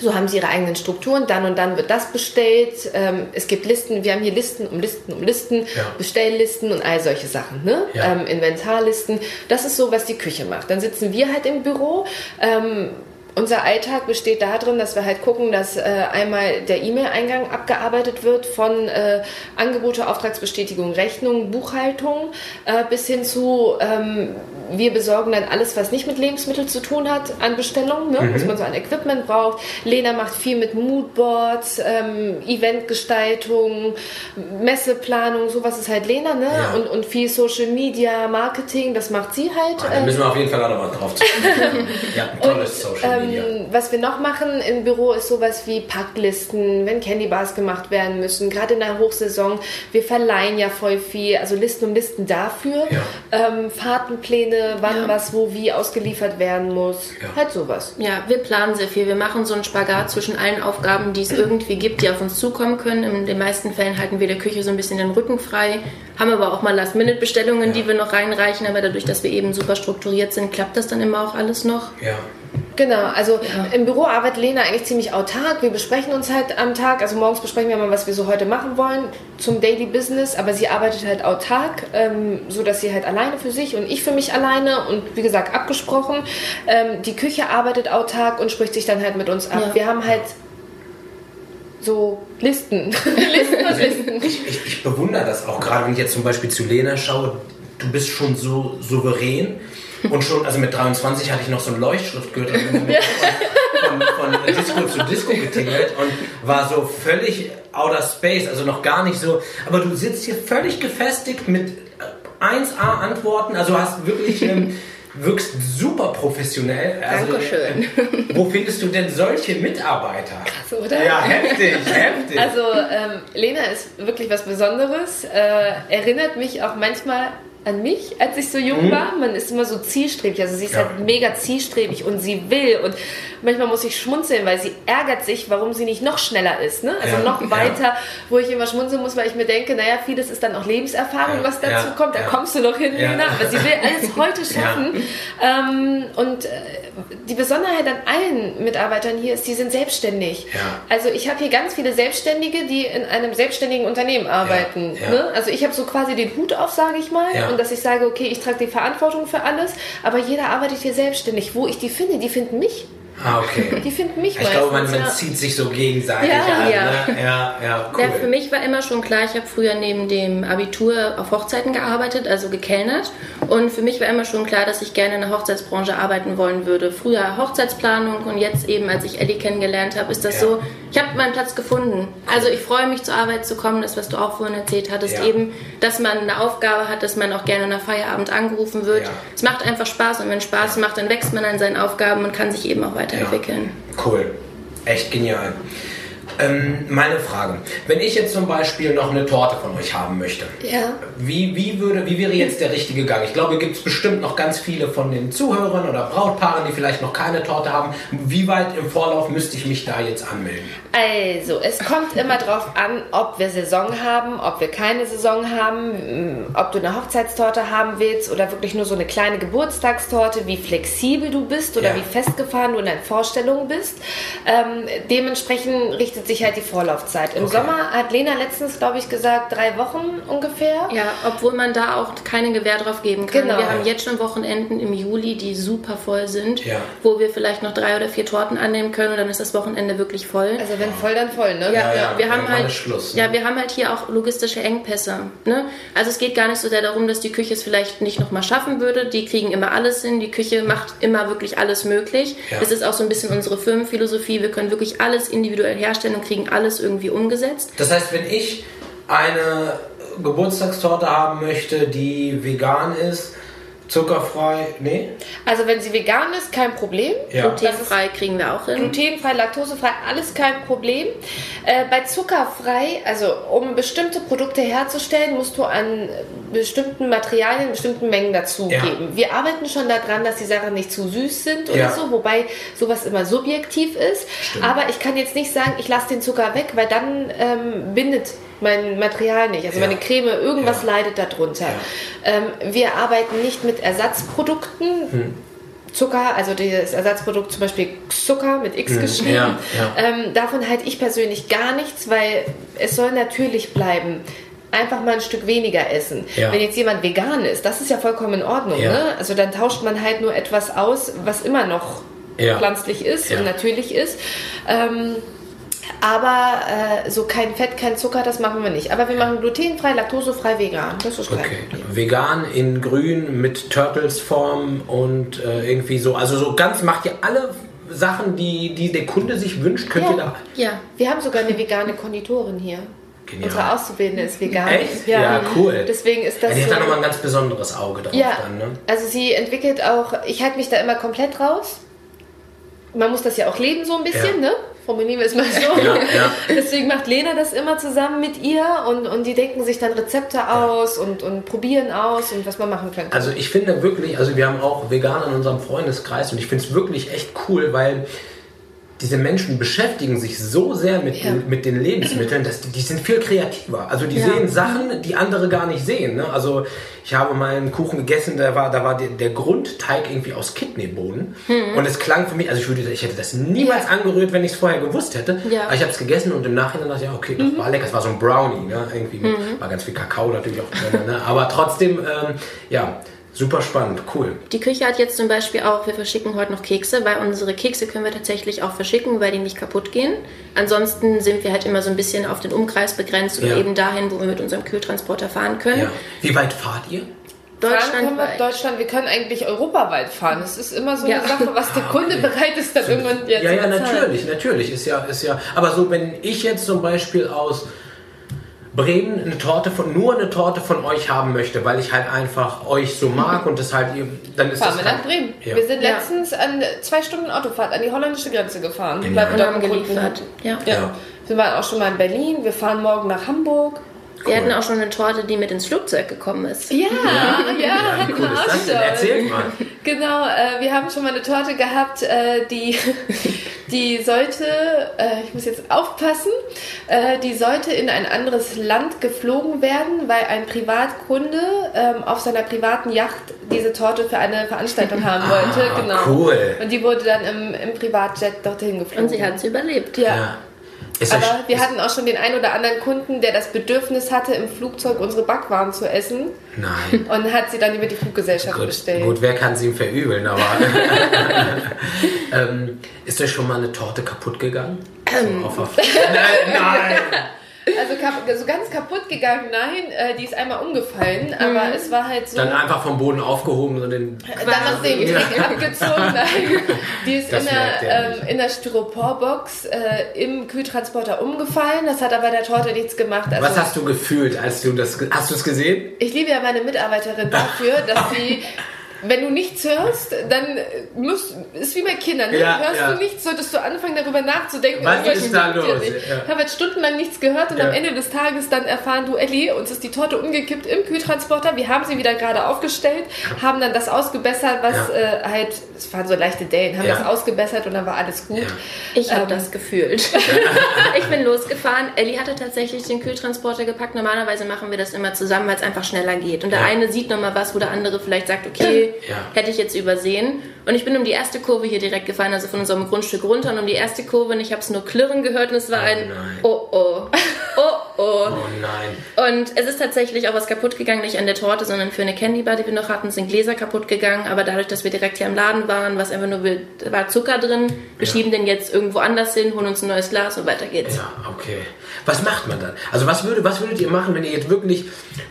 So haben sie ihre eigenen Strukturen. Dann und dann wird das bestellt. Ähm, es gibt Listen. Wir haben hier Listen um Listen um Listen, ja. Bestelllisten und all solche Sachen. Ne? Ja. Ähm, Inventarlisten. Das ist so, was die Küche macht. Dann sitzen wir halt im Büro. Ähm, unser Alltag besteht darin, dass wir halt gucken, dass äh, einmal der E-Mail-Eingang abgearbeitet wird von äh, Angebote, Auftragsbestätigung, Rechnung, Buchhaltung äh, bis hin zu ähm, wir besorgen dann alles, was nicht mit Lebensmitteln zu tun hat, an Bestellungen, ne? mhm. was man so an Equipment braucht. Lena macht viel mit Moodboards, ähm, Eventgestaltung, Messeplanung, sowas ist halt Lena, ne? Ja. Und, und viel Social Media, Marketing, das macht sie halt. Ah, da müssen wir auf jeden Fall auch noch mal drauf zu Ja, tolles und, Social Media. Ähm, was wir noch machen im Büro ist sowas wie Packlisten, wenn Candy Bars gemacht werden müssen, gerade in der Hochsaison. Wir verleihen ja voll viel, also Listen um Listen dafür. Ja. Ähm, Fahrtenpläne wann ja. was wo wie ausgeliefert werden muss. Ja. Halt sowas. Ja, wir planen sehr viel. Wir machen so einen Spagat zwischen allen Aufgaben, die es irgendwie gibt, die auf uns zukommen können. In den meisten Fällen halten wir der Küche so ein bisschen den Rücken frei, haben aber auch mal Last-Minute-Bestellungen, ja. die wir noch reinreichen. Aber dadurch, dass wir eben super strukturiert sind, klappt das dann immer auch alles noch. Ja. Genau, also ja. im Büro arbeitet Lena eigentlich ziemlich autark. Wir besprechen uns halt am Tag, also morgens besprechen wir mal, was wir so heute machen wollen zum Daily Business, aber sie arbeitet halt autark, ähm, so dass sie halt alleine für sich und ich für mich alleine und wie gesagt abgesprochen. Ähm, die Küche arbeitet autark und spricht sich dann halt mit uns ab. Ja. Wir haben halt so Listen. Listen und Listen. Ich, ich, ich bewundere das auch, gerade wenn ich jetzt zum Beispiel zu Lena schaue. Du bist schon so souverän und schon, also mit 23 hatte ich noch so einen Leuchtschriftgürtel von, von, von Disco zu Disco getingelt und war so völlig outer space, also noch gar nicht so. Aber du sitzt hier völlig gefestigt mit 1A Antworten, also hast wirklich. Ähm, wirkst super professionell. Also, Dankeschön. Äh, wo findest du denn solche Mitarbeiter? Krass, oder? Ja, heftig, heftig. Also ähm, Lena ist wirklich was Besonderes. Äh, erinnert mich auch manchmal an mich, als ich so jung mhm. war. Man ist immer so zielstrebig. Also sie ist ja. halt mega zielstrebig und sie will. Und manchmal muss ich schmunzeln, weil sie ärgert sich, warum sie nicht noch schneller ist. Ne? Also ja. noch weiter, ja. wo ich immer schmunzeln muss, weil ich mir denke, naja, vieles ist dann auch Lebenserfahrung, was dazu kommt. Da kommst du noch hin, Lena. Aber sie will alles heute schaffen. Ähm, und äh, die Besonderheit an allen Mitarbeitern hier ist, die sind selbstständig. Also ich habe hier ganz viele Selbstständige, die in einem selbstständigen Unternehmen arbeiten. Ne? Also ich habe so quasi den Hut auf, sage ich mal. Und dass ich sage, okay, ich trage die Verantwortung für alles, aber jeder arbeitet hier selbstständig. Wo ich die finde, die finden mich. Ah, okay. Die finden mich Ich glaube, man, man ja. zieht sich so gegenseitig ja, an. Ja. Ne? ja, ja, cool. ja, für mich war immer schon klar, ich habe früher neben dem Abitur auf Hochzeiten gearbeitet, also gekellnert. Und für mich war immer schon klar, dass ich gerne in der Hochzeitsbranche arbeiten wollen würde. Früher Hochzeitsplanung und jetzt eben, als ich Ellie kennengelernt habe, ist das ja. so, ich habe meinen Platz gefunden. Also ich freue mich zur Arbeit zu kommen, das, was du auch vorhin erzählt hattest, eben, dass man eine Aufgabe hat, dass man auch gerne nach Feierabend angerufen wird. Es macht einfach Spaß und wenn Spaß macht, dann wächst man an seinen Aufgaben und kann sich eben auch weiterentwickeln. Cool. Echt genial. Ähm, meine Frage. Wenn ich jetzt zum Beispiel noch eine Torte von euch haben möchte, ja. wie, wie, würde, wie wäre jetzt der richtige Gang? Ich glaube, gibt es bestimmt noch ganz viele von den Zuhörern oder Brautpaaren, die vielleicht noch keine Torte haben. Wie weit im Vorlauf müsste ich mich da jetzt anmelden? Also, es kommt immer darauf an, ob wir Saison haben, ob wir keine Saison haben, ob du eine Hochzeitstorte haben willst oder wirklich nur so eine kleine Geburtstagstorte, wie flexibel du bist oder ja. wie festgefahren du in deinen Vorstellungen bist. Ähm, dementsprechend richtet sich halt die Vorlaufzeit. Im okay. Sommer hat Lena letztens, glaube ich, gesagt, drei Wochen ungefähr. Ja, obwohl man da auch keinen Gewähr drauf geben kann. Genau. Wir haben jetzt schon Wochenenden im Juli, die super voll sind, ja. wo wir vielleicht noch drei oder vier Torten annehmen können und dann ist das Wochenende wirklich voll. Also wenn voll, dann voll, ne? Ja, ja, ja. wir haben halt, Schluss, ne? ja, wir haben halt hier auch logistische Engpässe. Ne? Also es geht gar nicht so sehr darum, dass die Küche es vielleicht nicht nochmal schaffen würde. Die kriegen immer alles hin. Die Küche macht immer wirklich alles möglich. Das ist auch so ein bisschen unsere Firmenphilosophie. Wir können wirklich alles individuell herstellen und kriegen alles irgendwie umgesetzt. Das heißt, wenn ich eine Geburtstagstorte haben möchte, die vegan ist, Zuckerfrei, nee? Also wenn sie vegan ist, kein Problem. Ja. Glutenfrei kriegen wir auch hin. Glutenfrei, laktosefrei, alles kein Problem. Äh, bei zuckerfrei, also um bestimmte Produkte herzustellen, musst du an bestimmten Materialien bestimmten Mengen dazugeben. Ja. Wir arbeiten schon daran, dass die Sachen nicht zu süß sind oder ja. so, wobei sowas immer subjektiv ist. Stimmt. Aber ich kann jetzt nicht sagen, ich lasse den Zucker weg, weil dann ähm, bindet mein Material nicht. Also ja. meine Creme, irgendwas ja. leidet darunter. Ja. Ähm, wir arbeiten nicht mit Ersatzprodukten. Hm. Zucker, also das Ersatzprodukt zum Beispiel Zucker mit X hm. geschrieben, ja, ähm, davon halte ich persönlich gar nichts, weil es soll natürlich bleiben einfach mal ein Stück weniger essen. Ja. Wenn jetzt jemand vegan ist, das ist ja vollkommen in Ordnung. Ja. Ne? Also dann tauscht man halt nur etwas aus, was immer noch ja. pflanzlich ist und natürlich ist. Ähm, aber äh, so kein Fett, kein Zucker, das machen wir nicht. Aber wir machen glutenfrei, laktosefrei, vegan. Das ist okay. Vegan in grün mit Turtles-Form und äh, irgendwie so. Also so ganz macht ihr alle Sachen, die, die der Kunde sich wünscht, könnt ja. ihr da. Ja, wir haben sogar eine vegane Konditorin hier. Genial. Unsere Auszubildende ist vegan. Echt? Ja, ja cool. Deswegen ist das. Ja, die so hat da nochmal ein ganz besonderes Auge drauf. Ja, dann, ne? also sie entwickelt auch, ich halte mich da immer komplett raus. Man muss das ja auch leben so ein bisschen, ja. ne? Formulieren wir es mal so. Ja, ja. Deswegen macht Lena das immer zusammen mit ihr und, und die denken sich dann Rezepte aus und, und probieren aus und was man machen könnte. Also ich finde wirklich, also wir haben auch Veganer in unserem Freundeskreis und ich finde es wirklich echt cool, weil diese Menschen beschäftigen sich so sehr mit, ja. den, mit den Lebensmitteln, dass die, die, sind viel kreativer. Also die ja. sehen Sachen, die andere gar nicht sehen. Ne? Also ich habe mal einen Kuchen gegessen, da war, da war der, der Grundteig irgendwie aus Kidneybohnen. Mhm. Und es klang für mich, also ich, würde, ich hätte das niemals ja. angerührt, wenn ich es vorher gewusst hätte. Aber ich habe es gegessen und im Nachhinein dachte ich, okay, das mhm. war lecker. Es war so ein Brownie. Ne? Irgendwie mhm. war ganz viel Kakao natürlich auch drin. Ne? Aber trotzdem, ähm, ja Super spannend, cool. Die Küche hat jetzt zum Beispiel auch, wir verschicken heute noch Kekse, weil unsere Kekse können wir tatsächlich auch verschicken, weil die nicht kaputt gehen. Ansonsten sind wir halt immer so ein bisschen auf den Umkreis begrenzt oder ja. eben dahin, wo wir mit unserem Kühltransporter fahren können. Ja. Wie weit fahrt ihr? Deutschland, wir, Deutschland, wir können eigentlich europaweit fahren. Es ist immer so eine ja. Sache, was der ah, Kunde okay. bereit ist, dann irgendwann jetzt Ja, ja, natürlich, natürlich. Ist ja, ist ja. Aber so, wenn ich jetzt zum Beispiel aus Bremen eine Torte von, nur eine Torte von euch haben möchte, weil ich halt einfach euch so mag und das halt, dann ist Fahren das wir halt, nach Bremen. Ja. Wir sind Ja. letztens an zwei Stunden Autofahrt an die holländische Grenze gefahren. Weil wir Kunden geliefert. Ja. Ja. Wir waren auch schon mal in Berlin. Wir fahren morgen nach Hamburg. Wir hatten auch schon eine Torte, die mit ins Flugzeug gekommen ist. Ja, ja, Wie hatten cool wir auch schon. Erzählt mal. Genau, äh, wir haben schon mal eine Torte gehabt, äh, die, die sollte, äh, ich muss jetzt aufpassen, äh, die sollte in ein anderes Land geflogen werden, weil ein Privatkunde ähm, auf seiner privaten Yacht diese Torte für eine Veranstaltung haben wollte. Ah, Genau. cool. Und die wurde dann im, im Privatjet dorthin geflogen. Und sie hat es überlebt. Ja. Ja. Ist Aber wir hatten auch schon den einen oder anderen Kunden, der das Bedürfnis hatte, im Flugzeug unsere Backwaren zu essen Nein. und hat sie dann über die Fluggesellschaft Gut, bestellt. gut, wer kann es ihm verübeln, aber. ähm, ist euch schon mal eine Torte kaputt gegangen? Ähm. So nein, nein! Also kap so ganz kaputt gegangen, nein, äh, die ist einmal umgefallen, aber es war halt so. Dann einfach vom Boden aufgehoben und den. dann noch den Trick abgezogen. Nein. Die ist Das in der, er ähm, in der Styroporbox äh, im Kühltransporter umgefallen. Das hat aber der Torte nichts gemacht. Also, Was hast du gefühlt, als du das. Hast du es gesehen? Ich liebe ja meine Mitarbeiterin dafür, dass sie. Wenn du nichts hörst, dann musst, ist wie bei Kindern. Ne? Ja, hörst ja. du nichts, solltest du anfangen darüber nachzudenken. Was ist da los? Ja. Ich habe jetzt stundenlang nichts gehört und Ja. am Ende des Tages dann erfahren, du Elli, uns ist die Torte umgekippt im Kühltransporter. Wir haben sie wieder gerade aufgestellt, haben dann das ausgebessert, was Ja. äh, halt, es waren so leichte Dellen, haben Ja. das ausgebessert und dann war alles gut. Ja. Ich habe Ähm. das gefühlt. ich bin losgefahren. Ellie hatte tatsächlich den Kühltransporter gepackt. Normalerweise machen wir das immer zusammen, weil es einfach schneller geht. Und der Ja. eine sieht nochmal was, wo der andere vielleicht sagt, okay, Ja. hätte ich jetzt übersehen. Und ich bin um die erste Kurve hier direkt gefahren, also von unserem Grundstück runter und um die erste Kurve und ich habe es nur klirren gehört und es war Oh ein nein. Oh oh. Oh oh. Oh nein. Und es ist tatsächlich auch was kaputt gegangen, nicht an der Torte, sondern für eine Candy Bar, die wir noch hatten, sind Gläser kaputt gegangen. Aber dadurch, dass wir direkt hier im Laden waren, was einfach nur war Zucker drin. Wir Ja. schieben den jetzt irgendwo anders hin, holen uns ein neues Glas und weiter geht's. Ja, okay. Was macht man dann? Also was, würde, was würdet ihr machen, wenn ihr jetzt wirklich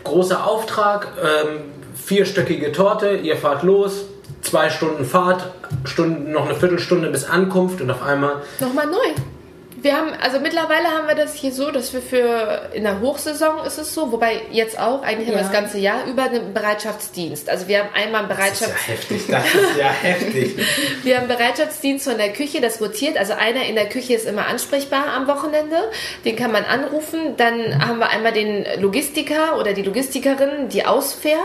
großer Auftrag, ähm, vierstöckige Torte, ihr fahrt los, zwei Stunden Fahrt, Stunden, noch eine Viertelstunde bis Ankunft und auf einmal Nochmal neu. Wir haben, also mittlerweile haben wir das hier so, dass wir für, in der Hochsaison ist es so, wobei jetzt auch, eigentlich haben wir Ja. das ganze Jahr über einen Bereitschaftsdienst. Also wir haben einmal einen Das ist ja heftig, das ist ja heftig. wir haben Bereitschaftsdienst von der Küche, das rotiert. Also einer in der Küche ist immer ansprechbar am Wochenende. Den kann man anrufen. Dann haben wir einmal den Logistiker oder die Logistikerin, die ausfährt.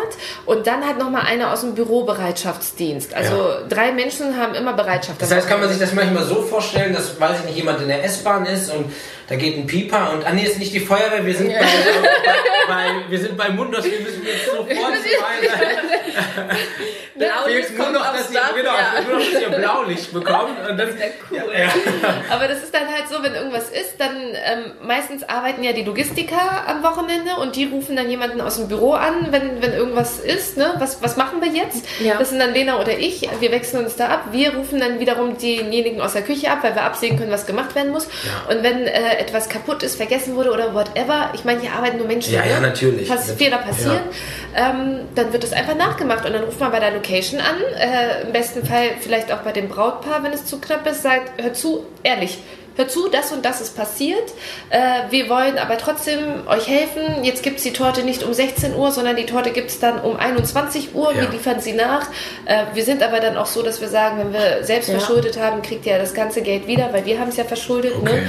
Und dann hat nochmal einer aus dem Bürobereitschaftsdienst. Also Ja. drei Menschen haben immer Bereitschaft. Das heißt, kann man sich das manchmal so vorstellen, dass, weiß ich nicht, jemand in der S-Bahn ist und da geht ein Pieper und, ah nee, ist nicht die Feuerwehr, wir sind, bei, bei, bei, wir sind bei Mundos, wir müssen jetzt sofort weiter. Blaulicht nur kommt noch, dass ihr, genau, ja. nur noch, dass ihr Blaulicht bekommt. Und dann, cool. ja, Aber das ist dann halt so, wenn irgendwas ist, dann ähm, meistens arbeiten ja die Logistiker am Wochenende und die rufen dann jemanden aus dem Büro an, wenn, wenn irgendwas ist. Ne? Was, was machen wir jetzt? Ja. Das sind dann Lena oder ich. Wir wechseln uns da ab. Wir rufen dann wiederum denjenigen aus der Küche ab, weil wir absehen können, was gemacht werden muss. Ja. Und wenn äh, etwas kaputt ist, vergessen wurde oder whatever, ich meine, hier arbeiten nur Menschen. Ja, ja, ne? natürlich. Pass Fehler passieren. Ähm, dann wird das einfach nachgemacht und dann ruft man bei der Location an. Äh, Im besten Fall vielleicht auch bei dem Brautpaar, wenn es zu knapp ist, sagt, hör zu, ehrlich. Hör zu, das und das ist passiert. Äh, wir wollen aber trotzdem euch helfen. Jetzt gibt es die Torte nicht um 16 Uhr, sondern die Torte gibt es dann um 21 Uhr. Ja. Wir liefern sie nach. Äh, wir sind aber dann auch so, dass wir sagen, wenn wir selbst Ja. verschuldet haben, kriegt ihr das ganze Geld wieder, weil wir haben es ja verschuldet. Okay. Ne?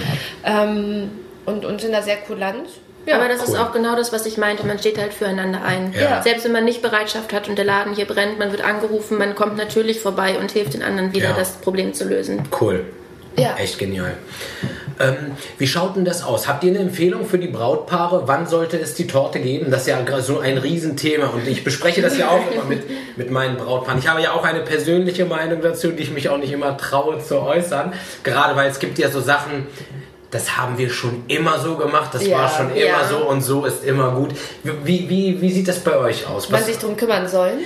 Ähm, und, und sind da sehr kulant. Ja. Aber das ist cool. auch genau das, was ich meinte. Man steht halt füreinander ein. Ja. Selbst wenn man nicht Bereitschaft hat und der Laden hier brennt, man wird angerufen, man kommt natürlich vorbei und hilft den anderen wieder, Ja. das Problem zu lösen. Cool. Ja. Echt genial. Ähm, wie schaut denn das aus? Habt ihr eine Empfehlung für die Brautpaare? Wann sollte es die Torte geben? Das ist ja so ein Riesenthema und ich bespreche das ja auch immer mit, mit meinen Brautpaaren. Ich habe ja auch eine persönliche Meinung dazu, die ich mich auch nicht immer traue zu äußern. Gerade weil es gibt ja so Sachen, das haben wir schon immer so gemacht, das Ja, war schon immer ja. so und so ist immer gut. Wie, wie, wie sieht das bei euch aus? Man Was, sich darum kümmern sollen.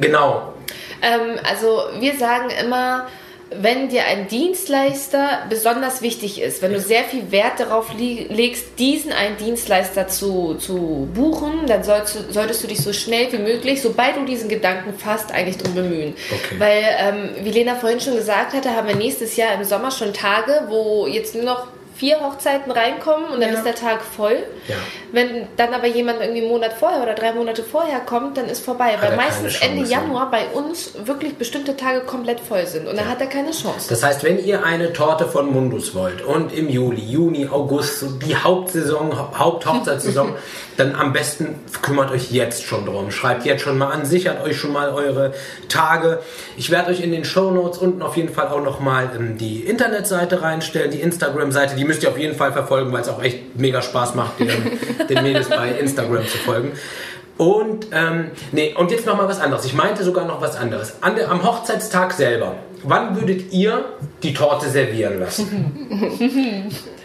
genau. Ähm, also wir sagen immer, wenn dir ein Dienstleister besonders wichtig ist, wenn du sehr viel Wert darauf legst, diesen einen Dienstleister zu, zu buchen, dann sollst du, solltest du dich so schnell wie möglich, sobald du diesen Gedanken fasst, eigentlich drum bemühen. Okay. Weil, ähm, wie Lena vorhin schon gesagt hatte, haben wir nächstes Jahr im Sommer schon Tage, wo jetzt nur noch vier Hochzeiten reinkommen und dann Ja. ist der Tag voll. Ja. Wenn dann aber jemand irgendwie einen Monat vorher oder drei Monate vorher kommt, dann ist vorbei. er Weil meistens Ende ja. Januar bei uns wirklich bestimmte Tage komplett voll sind und dann hat er keine Chance. Das heißt, wenn ihr eine Torte von Mundus wollt und im Juli, Juni, August, die Hauptsaison, Hau- Haupthochzeitssaison, dann am besten kümmert euch jetzt schon drum. Schreibt jetzt schon mal an, sichert euch schon mal eure Tage. Ich werde euch in den Shownotes unten auf jeden Fall auch nochmal ähm, die Internetseite reinstellen, die Instagram-Seite. Die müsst ihr auf jeden Fall verfolgen, weil es auch echt mega Spaß macht, den, den Mädels bei Instagram zu folgen. Und, ähm, nee, und jetzt nochmal was anderes. Ich meinte sogar noch was anderes. An der, am Hochzeitstag selber, wann würdet ihr die Torte servieren lassen?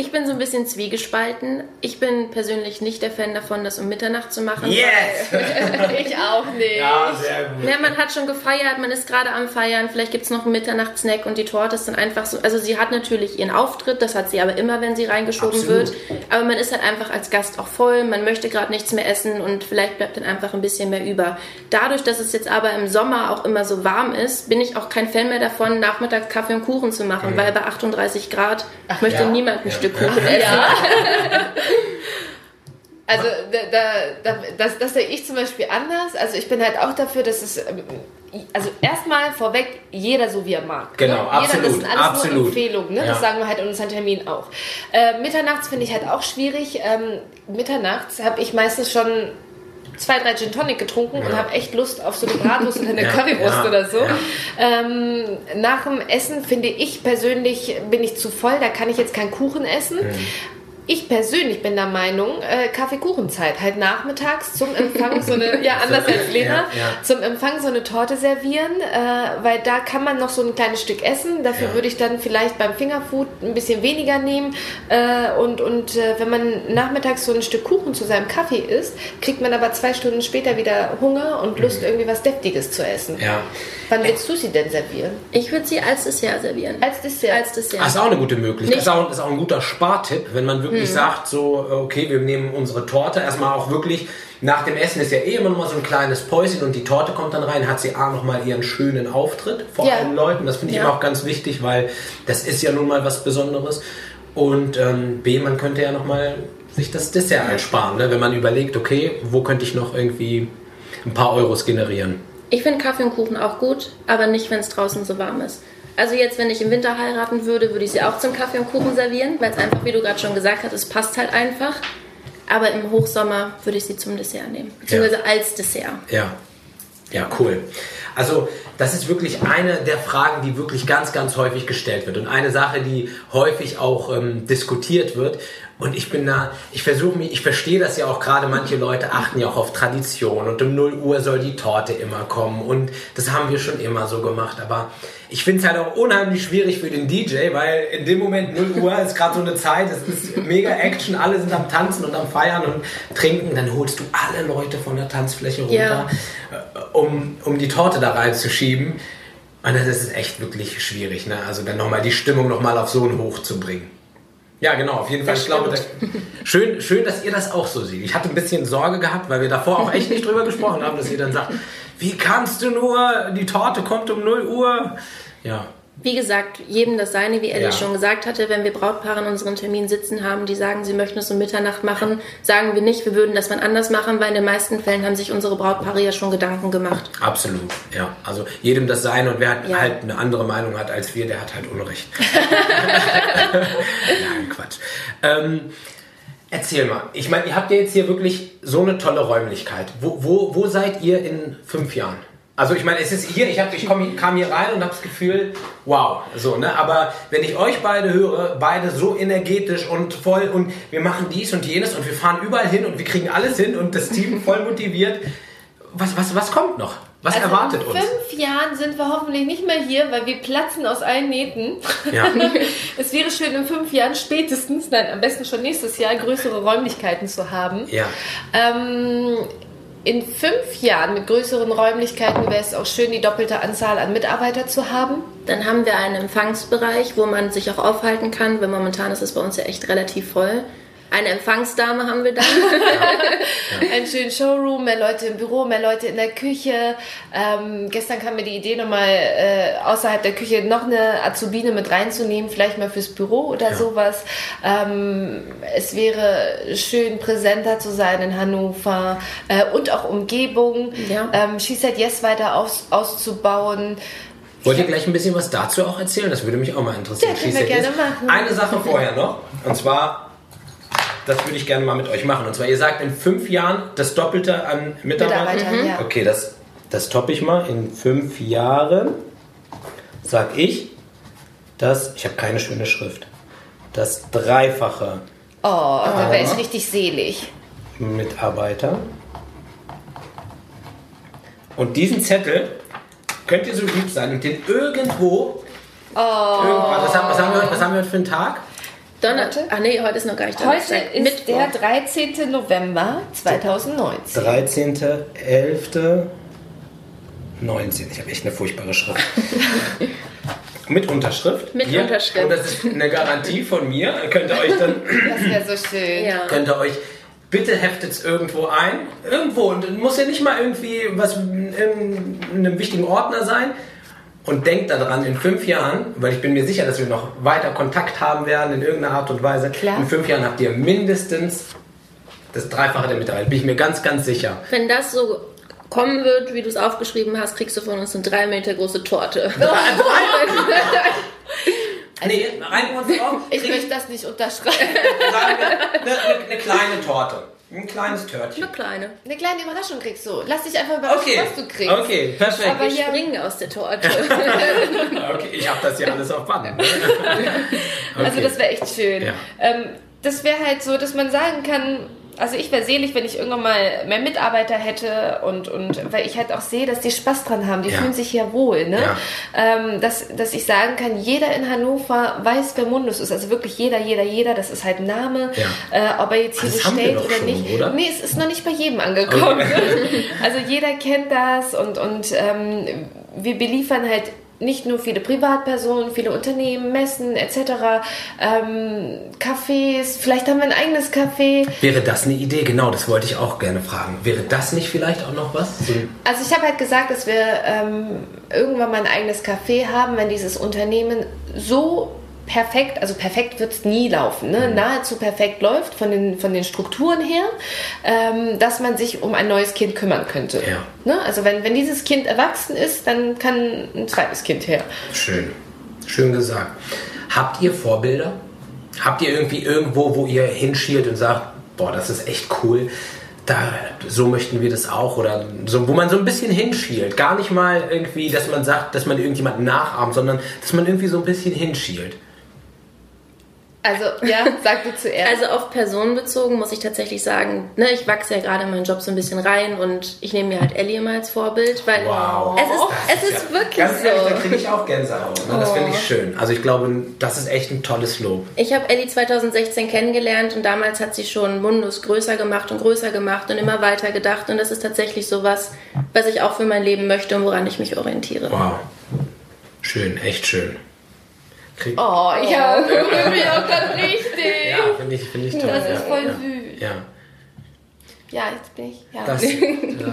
Ich bin so ein bisschen zwiegespalten. Ich bin persönlich nicht der Fan davon, das um Mitternacht zu machen. Yes! ich auch nicht. Ja, sehr gut. Ja, man hat schon gefeiert, man ist gerade am Feiern, vielleicht gibt es noch einen Mitternachtssnack und die Torte ist dann einfach so. Also sie hat natürlich ihren Auftritt, das hat sie aber immer, wenn sie reingeschoben Absolut. wird. Aber man ist halt einfach als Gast auch voll, man möchte gerade nichts mehr essen und vielleicht bleibt dann einfach ein bisschen mehr über. Dadurch, dass es jetzt aber im Sommer auch immer so warm ist, bin ich auch kein Fan mehr davon, nachmittags Kaffee und Kuchen zu machen, weil bei 38 Grad möchte ja. niemand ein Ja. Stück Kuchen essen. Ja. Also da, da, da, das, das sehe ich zum Beispiel anders. Also ich bin halt auch dafür, dass es ähm, also erstmal vorweg jeder so wie er mag. Genau, ne? Jeder, absolut, das sind alles absolut. nur Empfehlungen. Ne? Ja. Das sagen wir halt in unseren Terminen auch. Äh, mitternachts finde ich halt auch schwierig. Ähm, mitternachts habe ich meistens schon zwei, drei Gin Tonic getrunken und habe echt Lust auf so eine Bratwurst oder eine Ja, Currywurst ja, oder so. ja. Ähm, nach dem Essen finde ich persönlich, bin ich zu voll, da kann ich jetzt keinen Kuchen essen. Mhm. Ich persönlich bin der Meinung, äh, Kaffeekuchenzeit, halt nachmittags zum Empfang so eine, ja anders als Lena, Ja, ja. zum Empfang so eine Torte servieren, äh, weil da kann man noch so ein kleines Stück essen. Dafür Ja. würde ich dann vielleicht beim Fingerfood ein bisschen weniger nehmen. Äh, und und äh, wenn man nachmittags so ein Stück Kuchen zu seinem Kaffee isst, kriegt man aber zwei Stunden später wieder Hunger und Lust, irgendwie was Deftiges zu essen. Mhm. Ja. Wann willst du sie denn servieren? Ich würde sie als Dessert servieren. Als Dessert. Als Dessert. Das ist auch eine gute Möglichkeit. Das ist auch, ist auch ein guter Spartipp, wenn man Mhm. Wirklich sagt, so, okay, wir nehmen unsere Torte erstmal auch wirklich. Nach dem Essen ist ja eh immer noch mal so ein kleines Päuschen und die Torte kommt dann rein, hat sie A nochmal ihren schönen Auftritt vor Ja. allen Leuten. Das finde ich Ja. immer auch ganz wichtig, weil das ist ja nun mal was Besonderes. Und ähm, B, man könnte ja nochmal sich das Dessert einsparen, ne? wenn man überlegt, okay, wo könnte ich noch irgendwie ein paar Euros generieren. Ich finde Kaffee und Kuchen auch gut, aber nicht, wenn es draußen so warm ist. Also jetzt, wenn ich im Winter heiraten würde, würde ich sie auch zum Kaffee und Kuchen servieren, weil es einfach, wie du gerade schon gesagt hast, es passt halt einfach. Aber im Hochsommer würde ich sie zum Dessert nehmen, beziehungsweise als Dessert. Ja. Ja, cool. Also, das ist wirklich eine der Fragen, die wirklich ganz, ganz häufig gestellt wird. Und eine Sache, die häufig auch ähm, diskutiert wird. Und ich bin da, ich versuche mich, ich verstehe das ja auch gerade, manche Leute achten ja auch auf Tradition und um 0 Uhr soll die Torte immer kommen und das haben wir schon immer so gemacht. Aber ich finde es halt auch unheimlich schwierig für den DJ, weil in dem Moment 0 Uhr ist gerade so eine Zeit, es ist mega Action, alle sind am Tanzen und am Feiern und trinken, dann holst du alle Leute von der Tanzfläche runter, Ja. Um, um die Torte da reinzuschieben. Und das ist echt wirklich schwierig, ne? Also dann nochmal die Stimmung nochmal auf so ein Hoch zu bringen. Ja, genau, auf jeden Fall. Das ich glaube, das, schön, schön, dass ihr das auch so seht. Ich hatte ein bisschen Sorge gehabt, weil wir davor auch echt nicht drüber gesprochen haben, dass ihr dann sagt, wie kannst du nur, die Torte kommt um 0 Uhr. Ja, Wie gesagt, jedem das seine, wie Ellie Ja. schon gesagt hatte, wenn wir Brautpaare in unserem Termin sitzen haben, die sagen, sie möchten es um Mitternacht machen, sagen wir nicht, wir würden das mal anders machen, weil in den meisten Fällen haben sich unsere Brautpaare ja schon Gedanken gemacht. absolut. Ja, also jedem das Seine und wer halt, Ja. halt eine andere Meinung hat als wir, der hat halt Unrecht. Nein, Quatsch. Ähm, erzähl mal. Ich meine, ihr habt ja jetzt hier wirklich so eine tolle Räumlichkeit. Wo, wo, wo seid ihr in fünf Jahren? Also ich meine, es ist hier, ich, hab, ich komm, kam hier rein und habe das Gefühl, wow, so, ne? Aber wenn ich euch beide höre, beide so energetisch und voll und wir machen dies und jenes und wir fahren überall hin und wir kriegen alles hin und das Team voll motiviert, was, was, was kommt noch? Was Also erwartet in uns? fünf Jahren sind wir hoffentlich nicht mehr hier, weil wir platzen aus allen Nähten. Ja. es wäre schön, in fünf Jahren spätestens, nein, am besten schon nächstes Jahr, größere Räumlichkeiten zu haben. Ja. Ähm, in fünf Jahren mit größeren Räumlichkeiten wäre es auch schön, die doppelte Anzahl an Mitarbeiter zu haben. Dann haben wir einen Empfangsbereich, wo man sich auch aufhalten kann, weil momentan ist es bei uns ja echt relativ voll. Eine Empfangsdame haben wir da. Einen schönen Showroom, mehr Leute im Büro, mehr Leute in der Küche. Ähm, gestern kam mir die Idee nochmal äh, außerhalb der Küche noch eine Azubine mit reinzunehmen, vielleicht mal fürs Büro oder ja. sowas. Ähm, es wäre schön präsenter zu sein in Hannover äh, und auch Umgebung. Ja. Ähm, She Said Yes weiter aus, auszubauen. Wollt ihr gleich ein bisschen was dazu auch erzählen? Das würde mich auch mal interessieren. Ja, können wir gerne machen. Eine Sache vorher noch. Und zwar, das würde ich gerne mal mit euch machen. Und zwar, ihr sagt in fünf Jahren das Doppelte an Mitarbeitern. Mitarbeiter, mhm. ja. Okay, das, das toppe ich mal. In fünf Jahren sag ich, dass, ich habe keine schöne Schrift, das Dreifache. Oh, da wäre ich richtig selig. Mitarbeiter. Und diesen Zettel könnt ihr so lieb sein und den irgendwo. Oh. was, haben, was, haben wir, was haben wir heute für einen Tag? Donnerstag. Ach nee, heute ist noch gar nicht Donnerstag. Heute ist Mittwoch. der 13. November 2019. 13.11. 19. Ich habe echt eine furchtbare Schrift. Mit Unterschrift. Mit Hier. Unterschrift. Und das ist eine Garantie von mir. Könnt ihr euch dann. Das wäre so schön. Ja. Könnt ihr euch bitte heftet es irgendwo ein. Irgendwo. Und muss ja nicht mal irgendwie was in einem wichtigen Ordner sein. Und denkt daran, in fünf Jahren, weil ich bin mir sicher, dass wir noch weiter Kontakt haben werden in irgendeiner Art und Weise. Klar. In fünf Jahren habt ihr mindestens das Dreifache der Mitarbeiter. Bin ich mir ganz, ganz sicher. Wenn das so kommen wird, wie du es aufgeschrieben hast, kriegst du von uns eine drei Meter große Torte. Also, nee, rein auf. Ich möchte das nicht unterschreiben. Sagen wir, eine, eine, eine kleine Torte. Ein kleines Törtchen. Eine kleine. Eine kleine Überraschung kriegst du. Lass dich einfach überraschen, okay. was du kriegst. Okay, perfekt. Aber wir springen aus der Torte. okay, ich habe das ja alles auf Band. okay. Also das wäre echt schön. Ja. Ähm, das wäre halt so, dass man sagen kann, also ich wäre selig, wenn ich irgendwann mal mehr Mitarbeiter hätte und, und weil ich halt auch sehe, dass die Spaß dran haben, die ja. fühlen sich hier wohl. Ne? Ja. Ähm, dass, dass ich sagen kann, jeder in Hannover weiß, wer Mundus ist. Also wirklich jeder, jeder, jeder, das ist halt ein Name. Ja. Äh, ob er jetzt hier bestellt oder schon, nicht. Oder? Nee, es ist noch nicht bei jedem angekommen. Okay. also jeder kennt das und, und ähm, wir beliefern halt nicht nur viele Privatpersonen, viele Unternehmen, Messen etc., ähm, Cafés, vielleicht haben wir ein eigenes Café. Wäre das eine Idee? Genau, das wollte ich auch gerne fragen. Wäre das nicht vielleicht auch noch was? Also ich habe halt gesagt, dass wir ähm, irgendwann mal ein eigenes Café haben, wenn dieses Unternehmen so perfekt, also perfekt wird es nie laufen, ne? Mhm. nahezu perfekt läuft von den, von den Strukturen her, ähm, dass man sich um ein neues Kind kümmern könnte. Ja. Ne? Also wenn, wenn dieses Kind erwachsen ist, dann kann ein zweites Kind her. Schön, schön gesagt. Habt ihr Vorbilder? Habt ihr irgendwie irgendwo, wo ihr hinschielt und sagt, boah, das ist echt cool, da, so möchten wir das auch oder so, wo man so ein bisschen hinschielt. Gar nicht mal irgendwie, dass man sagt, dass man irgendjemanden nachahmt, sondern dass man irgendwie so ein bisschen hinschielt. Also, ja, sag du zuerst. Also auf Personen bezogen muss ich tatsächlich sagen, ne, ich wachse ja gerade in meinen Job so ein bisschen rein und ich nehme mir halt Ellie immer als Vorbild, weil wow. es ist, es ist ja, wirklich ganz so. Ehrlich, da kriege ich auch Gänsehaut. Ne? Das finde ich oh. schön. Also ich glaube, das ist echt ein tolles Lob. Ich habe Ellie 2016 kennengelernt und damals hat sie schon Mundus größer gemacht und größer gemacht und immer weiter gedacht und das ist tatsächlich so was, was ich auch für mein Leben möchte und woran ich mich orientiere. Wow. Schön, echt schön. Krieg oh, ich habe mich auch gerade richtig. Ja, finde ich, find ich toll. Das ist voll ja. süß. Ja. Ja, jetzt bin ich. Ja. Das, ja,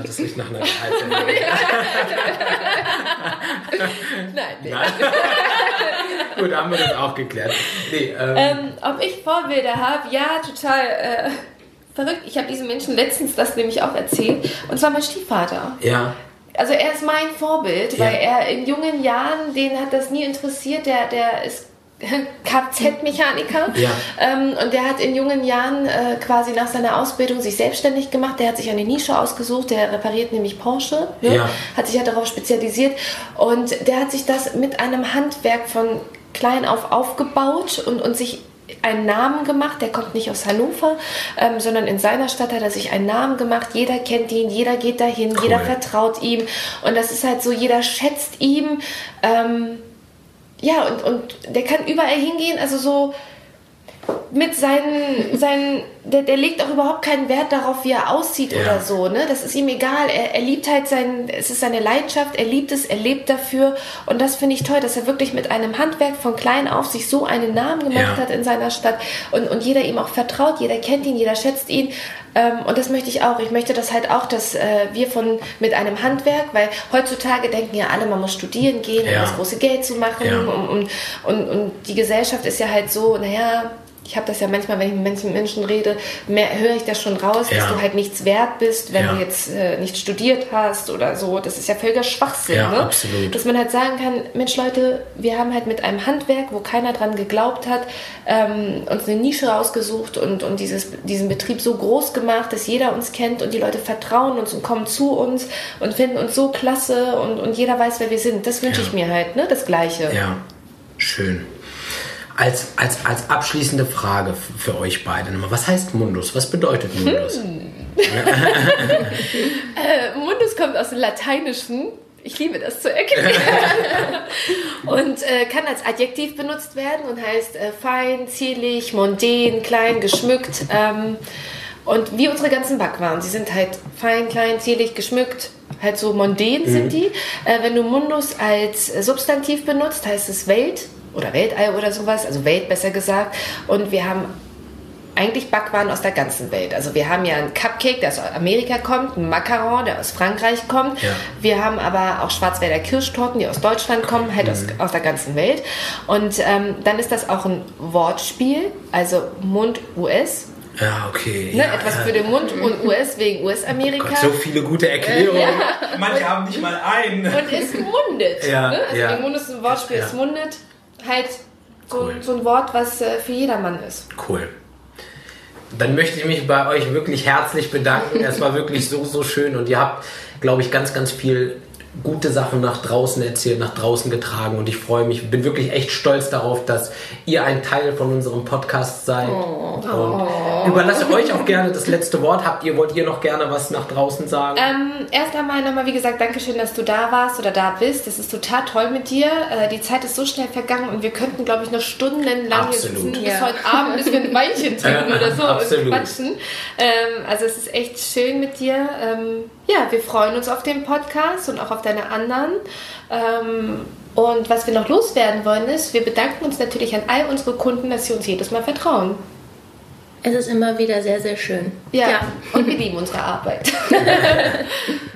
das riecht nach einer Gehaltserhöhung. Nein, nee. Nein. Gut, haben wir das auch geklärt. Nee, ähm, ähm, ob ich Vorbilder habe? Ja, total. Äh, verrückt. Ich habe diesen Menschen letztens das nämlich auch erzählt. Und zwar mein Stiefvater. Ja also er ist mein Vorbild, ja. weil er in jungen Jahren, den hat das nie interessiert, der, der ist Kfz-Mechaniker ja. ähm, und der hat in jungen Jahren äh, quasi nach seiner Ausbildung sich selbstständig gemacht. Der hat sich eine Nische ausgesucht, der repariert nämlich Porsche, ne? ja. hat sich ja darauf spezialisiert und der hat sich das mit einem Handwerk von klein auf aufgebaut und, und sich einen Namen gemacht. Der kommt nicht aus Hannover, ähm, sondern in seiner Stadt hat er sich einen Namen gemacht. Jeder kennt ihn, jeder geht dahin, cool. jeder vertraut ihm. Und das ist halt so, jeder schätzt ihm. Ähm, ja, und, und der kann überall hingehen. Also so, mit seinen, seinen der, der legt auch überhaupt keinen Wert darauf, wie er aussieht ja. oder so. Ne? Das ist ihm egal. Er, er liebt halt sein, es ist seine Leidenschaft, er liebt es, er lebt dafür. Und das finde ich toll, dass er wirklich mit einem Handwerk von klein auf sich so einen Namen gemacht ja. hat in seiner Stadt und, und jeder ihm auch vertraut, jeder kennt ihn, jeder schätzt ihn. Ähm, und das möchte ich auch. Ich möchte das halt auch, dass äh, wir von mit einem Handwerk, weil heutzutage denken ja alle, man muss studieren gehen, ja. um das große Geld zu machen. Und, und, und die Gesellschaft ist ja halt so, naja, ich habe das ja manchmal, wenn ich mit Menschen, Menschen rede, höre ich das schon raus, ja. dass du halt nichts wert bist, wenn ja. du jetzt äh, nicht studiert hast oder so. Das ist ja völliger Schwachsinn. Ja, ne? absolut. Dass man halt sagen kann, Mensch Leute, wir haben halt mit einem Handwerk, wo keiner dran geglaubt hat, ähm, uns eine Nische rausgesucht und, und dieses, diesen Betrieb so groß gemacht, dass jeder uns kennt und die Leute vertrauen uns und kommen zu uns und finden uns so klasse und, und jeder weiß, wer wir sind. Das wünsche ich mir halt, ne? das Gleiche. Ja, schön. Als, als, als abschließende Frage für euch beide nochmal. Was heißt Mundus? Was bedeutet Mundus? Hm. äh, Mundus kommt aus dem Lateinischen. Ich liebe das zu erklären. und äh, kann als Adjektiv benutzt werden und heißt äh, fein, zierlich, mondän, klein, geschmückt. Ähm, und wie unsere ganzen Backwaren. Sie sind halt fein, klein, zierlich, geschmückt, halt so mondän mhm. sind die. Äh, wenn du Mundus als Substantiv benutzt, heißt es Welt oder Weltall oder sowas, also Welt besser gesagt. Und wir haben eigentlich Backwaren aus der ganzen Welt. Also wir haben ja einen Cupcake, der aus Amerika kommt, einen Macaron, der aus Frankreich kommt. Ja. Wir haben aber auch Schwarzwälder Kirschtorten, die aus Deutschland kommen, halt mhm. aus, aus der ganzen Welt. Und ähm, dann ist das auch ein Wortspiel, also Mund US. Ja, okay. Ne, ja, etwas für den Mund und US wegen US-Amerika. So viele gute Erklärungen. Ja. Manche und, haben nicht mal einen. Und ist mundet. Ja, ne? Also ja. Mund ist ein Wortspiel, ist mundet halt so, cool. so ein Wort, was äh, für jedermann ist. Cool. Dann möchte ich mich bei euch wirklich herzlich bedanken. es war wirklich so, so schön und ihr habt, glaube ich, ganz, ganz viel gute Sachen nach draußen erzählt, nach draußen getragen und ich freue mich, bin wirklich echt stolz darauf, dass ihr ein Teil von unserem Podcast seid. Oh. Und oh. überlasse euch auch gerne das letzte Wort. Habt ihr, wollt ihr noch gerne was nach draußen sagen? Ähm, erst einmal nochmal, wie gesagt, Dankeschön, dass du da warst oder da bist. Das ist total toll mit dir. Äh, die Zeit ist so schnell vergangen und wir könnten, glaube ich, noch stundenlang hier sitzen, bis ja. heute Abend, bis wir ein Weinchen trinken oder so Absolut. und quatschen. Ähm, also es ist echt schön mit dir. Ähm, ja, wir freuen uns auf den Podcast und auch auf deine anderen. Ähm, und was wir noch loswerden wollen ist, wir bedanken uns natürlich an all unsere Kunden, dass sie uns jedes Mal vertrauen. Es ist immer wieder sehr, sehr schön. Ja, ja. und wir lieben unsere Arbeit.